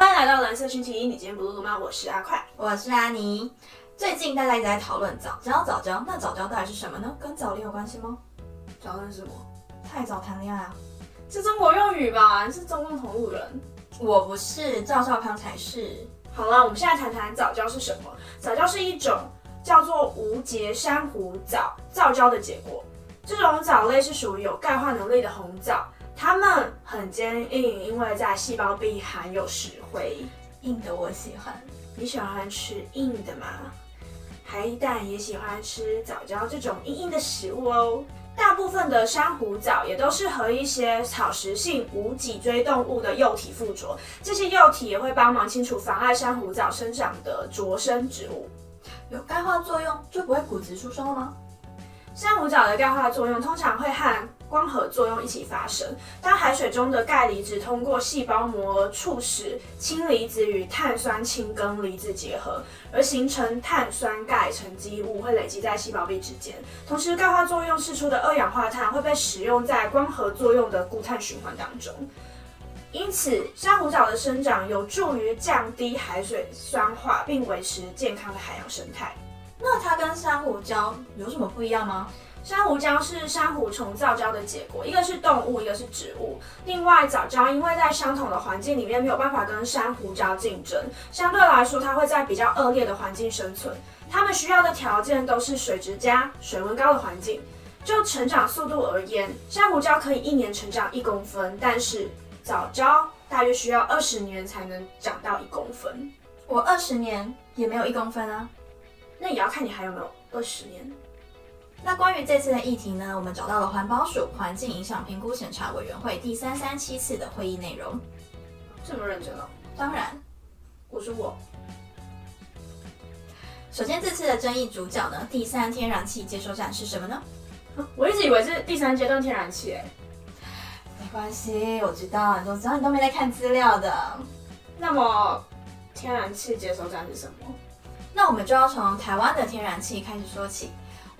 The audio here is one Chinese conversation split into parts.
欢迎来到蓝色星期一，你今天不录了吗？我是阿快，我是阿妮。最近大家一直在讨论早教，早教，那早教到底是什么呢？跟早恋有关系吗？早恋是什么？太早谈恋爱啊？是中国用语吧？是中共同路人？我不是，赵少康才是。好了，我们现在谈谈早教是什么。早教是一种叫做无节珊瑚藻皂礁的结果。这种藻类是属于有钙化能力的红藻，它们很坚硬，因为在细胞壁含有石灰。硬的我喜欢，你喜欢吃硬的吗？海胆也喜欢吃藻礁这种硬硬的食物哦。大部分的珊瑚藻也都是和一些草食性无脊椎动物的幼体附着，这些幼体也会帮忙清除妨碍珊瑚藻生长的着生植物。有钙化作用就不会骨质疏松了吗？珊瑚藻的钙化作用通常会和光合作用一起发生。当海水中的钙离子通过细胞膜促使氢离子与碳酸氢根离子结合，而形成碳酸钙沉积物，会累积在细胞壁之间。同时，钙化作用释出的二氧化碳会被使用在光合作用的固碳循环当中。因此，珊瑚藻的生长有助于降低海水酸化，并维持健康的海洋生态。那它跟珊瑚礁有什么不一样吗？珊瑚礁是珊瑚虫造礁的结果，一个是动物，一个是植物。另外，藻礁因为在相同的环境里面没有办法跟珊瑚礁竞争，相对来说，它会在比较恶劣的环境生存。它们需要的条件都是水质佳、水温高的环境。就成长速度而言，珊瑚礁可以一年成长一公分，但是藻礁大约需要二十年才能长到一公分。我二十年也没有一公分啊。那也要看你还有没有二十年。那关于这次的议题呢，我们找到了环保署环境影响评估审查委员会第三三七次的会议内容。这么认真哦？当然，我是我。首先，这次的争议主角呢，第三天然气接收站是什么呢？我一直以为是第三阶段天然气，哎，没关系，我知道，我知道你都没在看资料的。那么，天然气接收站是什么？那我们就要从台湾的天然气开始说起。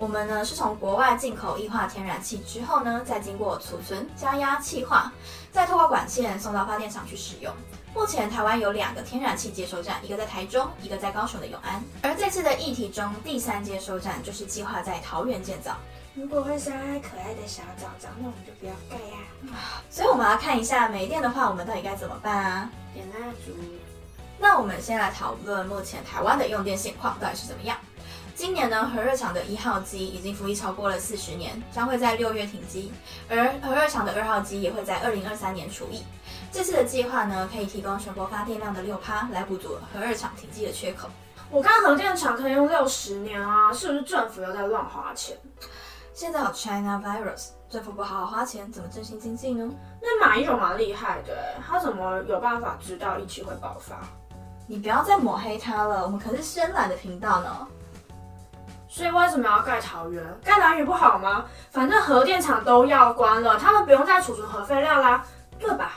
我们呢是从国外进口液化天然气之后呢，再经过储存、加压、气化，再透过管线送到发电厂去使用。目前台湾有两个天然气接收站，一个在台中，一个在高雄的永安。而这次的议题中，第三接收站就是计划在桃园建造。如果会伤害可爱的小藻藻，那我们就不要盖呀。所以我们要看一下没电的话，我们到底该怎么办啊？点蜡烛。那我们先来讨论目前台湾的用电现况到底是怎么样。今年呢，核热厂的一号机已经服役超过了四十年，将会在六月停机，而核热厂的二号机也会在二零二三年除役。这次的计划呢，可以提供全国发电量的六趴来补足核热厂停机的缺口。我看核电厂可以用六十年啊，是不是政府又在乱花钱？现在有 China virus，政府不好好花钱，怎么振兴经济呢？那马英九蛮厉害的，他怎么有办法知道疫情会爆发？你不要再抹黑他了，我们可是深蓝的频道呢。所以为什么要盖桃园？盖蓝屿不好吗？反正核电厂都要关了，他们不用再储存核废料啦，对吧？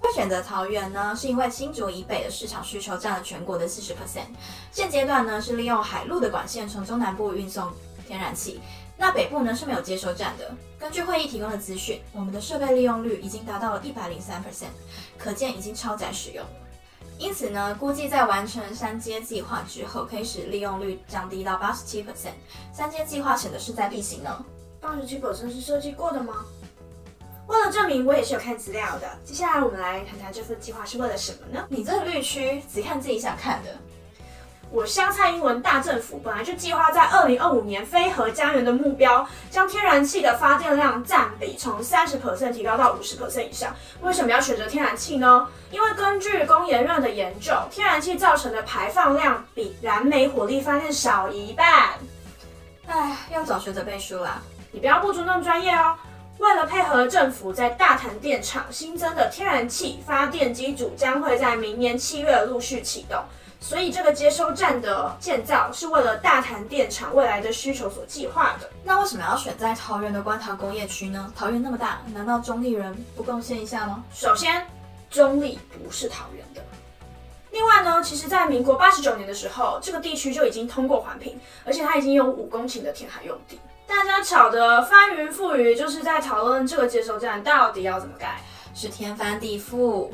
会选择桃园呢，是因为新竹以北的市场需求占了全国的四十 percent。现阶段呢，是利用海陆的管线从中南部运送天然气。那北部呢是没有接收站的。根据会议提供的资讯，我们的设备利用率已经达到了一百零三 percent，可见已经超载使用。因此呢，估计在完成三阶计划之后，可以使利用率降低到八十七 percent。三阶计划显得势在必行呢。八十七 percent 是设计过的吗？为了证明我也是有看资料的，接下来我们来谈谈这份计划是为了什么呢？你这个绿区只看自己想看的。我香菜英文大政府本来就计划在二零二五年非核家园的目标，将天然气的发电量占比从三十 percent 提高到五十 percent 以上。为什么要选择天然气呢？因为根据工研院的研究，天然气造成的排放量比燃煤火力发电少一半。哎，要找学者背书啦！你不要不尊重专业哦。为了配合政府在大潭电厂新增的天然气发电机组，将会在明年七月陆续启动。所以这个接收站的建造是为了大潭电厂未来的需求所计划的。那为什么要选在桃园的观塘工业区呢？桃园那么大，难道中立人不贡献一下吗？首先，中立不是桃园的。另外呢，其实，在民国八十九年的时候，这个地区就已经通过环评，而且它已经有五公顷的填海用地。大家吵得翻云覆雨，就是在讨论这个接收站到底要怎么盖，是天翻地覆。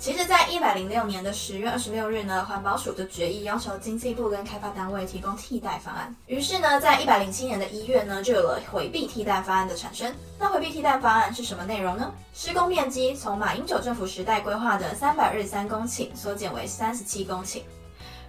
其实，在一百零六年的十月二十六日呢，环保署就决议要求经济部跟开发单位提供替代方案。于是呢，在一百零七年的一月呢，就有了回避替代方案的产生。那回避替代方案是什么内容呢？施工面积从马英九政府时代规划的三百二十三公顷缩减为三十七公顷，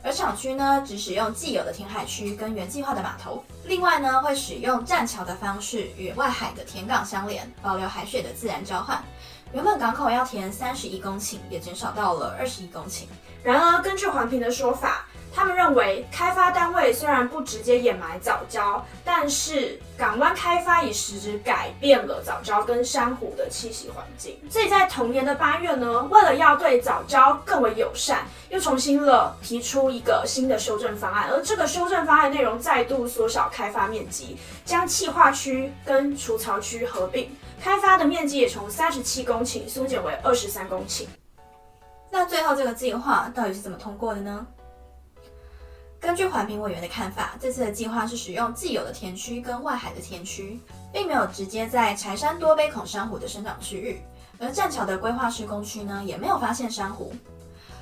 而厂区呢，只使用既有的填海区跟原计划的码头。另外呢，会使用栈桥的方式与外海的填港相连，保留海水的自然交换。原本港口要填三十一公顷，也减少到了二十一公顷。然而，根据环评的说法，他们认为开发单位虽然不直接掩埋藻礁，但是港湾开发已实质改变了藻礁跟珊瑚的栖息环境。所以在同年的八月呢，为了要对藻礁更为友善，又重新了提出一个新的修正方案。而这个修正方案内容再度缩小开发面积，将气化区跟除槽区合并。开发的面积也从三十七公顷缩减为二十三公顷。那最后这个计划到底是怎么通过的呢？根据环评委员的看法，这次的计划是使用既有的田区跟外海的田区，并没有直接在柴山多杯孔珊瑚的生长区域。而栈桥的规划施工区呢，也没有发现珊瑚。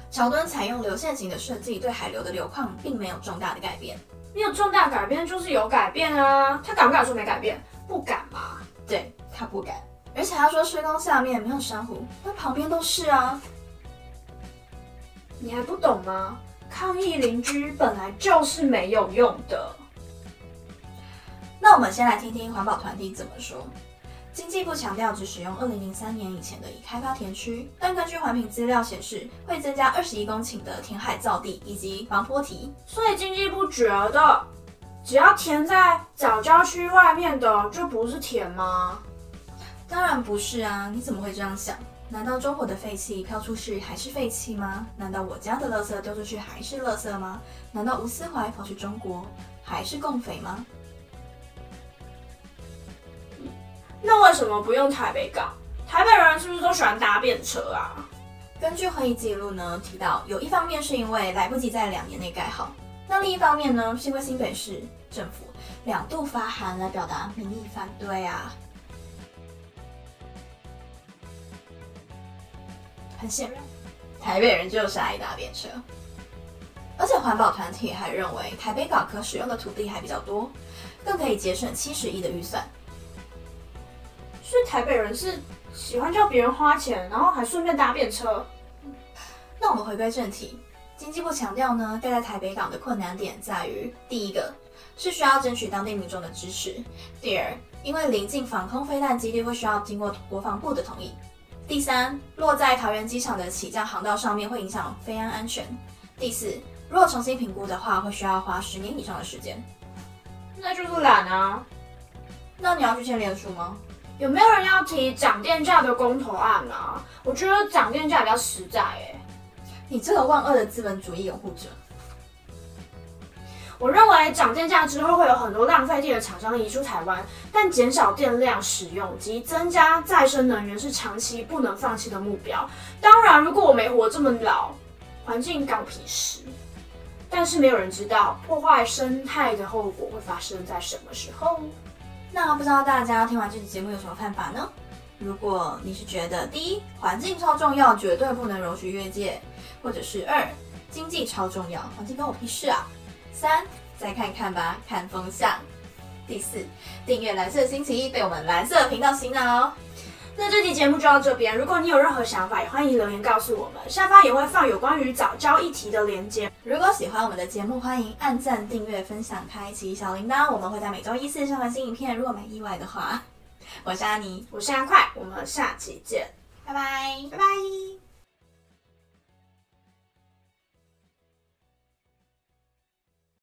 桥墩采用流线型的设计，对海流的流况并没有重大的改变。没有重大改变就是有改变啊！他敢不敢说没改变？不敢吧？对。他不敢，而且他说施工下面没有珊瑚，那旁边都是啊。你还不懂吗？抗议邻居本来就是没有用的。那我们先来听听环保团体怎么说。经济部强调只使用二零零三年以前的已开发田区，但根据环评资料显示，会增加二十一公顷的填海造地以及防坡堤。所以经济部觉得，只要填在早郊区外面的就不是田吗？当然不是啊！你怎么会这样想？难道中国的废气飘出去还是废气吗？难道我家的垃圾丢出去还是垃圾吗？难道吴思怀跑去中国还是共匪吗？那为什么不用台北港？台北人是不是都喜欢搭便车啊？根据会议记录呢，提到有一方面是因为来不及在两年内盖好，那另一方面呢，是因为新北市政府两度发函来表达民意反对啊。很显然，台北人就是爱搭便车，而且环保团体还认为台北港可使用的土地还比较多，更可以节省七十亿的预算。所以台北人是喜欢叫别人花钱，然后还顺便搭便车。那我们回归正题，经济部强调呢，盖在台北港的困难点在于：第一个是需要争取当地民众的支持；第二，因为临近防空飞弹基地，会需要经过国防部的同意。第三，落在桃园机场的起降航道上面会影响飞安安全。第四，如果重新评估的话，会需要花十年以上的时间。那就是懒啊！那你要去签联署吗？有没有人要提涨电价的公投案啊？我觉得涨电价比较实在哎。你这个万恶的资本主义拥护者。我认为涨电价之后会有很多浪费电的厂商移出台湾，但减少电量使用及增加再生能源是长期不能放弃的目标。当然，如果我没活这么老，环境搞屁事。但是没有人知道破坏生态的后果会发生在什么时候。那不知道大家听完这期节目有什么看法呢？如果你是觉得第一环境超重要，绝对不能容许越界，或者是二经济超重要，环境关我屁事啊？三，再看看吧，看风向。第四，订阅蓝色星期一，被我们蓝色频道洗脑。那这期节目就到这边，如果你有任何想法，也欢迎留言告诉我们，下方也会放有关于早教议题的连接。如果喜欢我们的节目，欢迎按赞、订阅、分享、开启小铃铛。我们会在每周一四上传新影片，如果没意外的话。我是阿妮，我是阿快，我们下期见，拜拜，拜拜。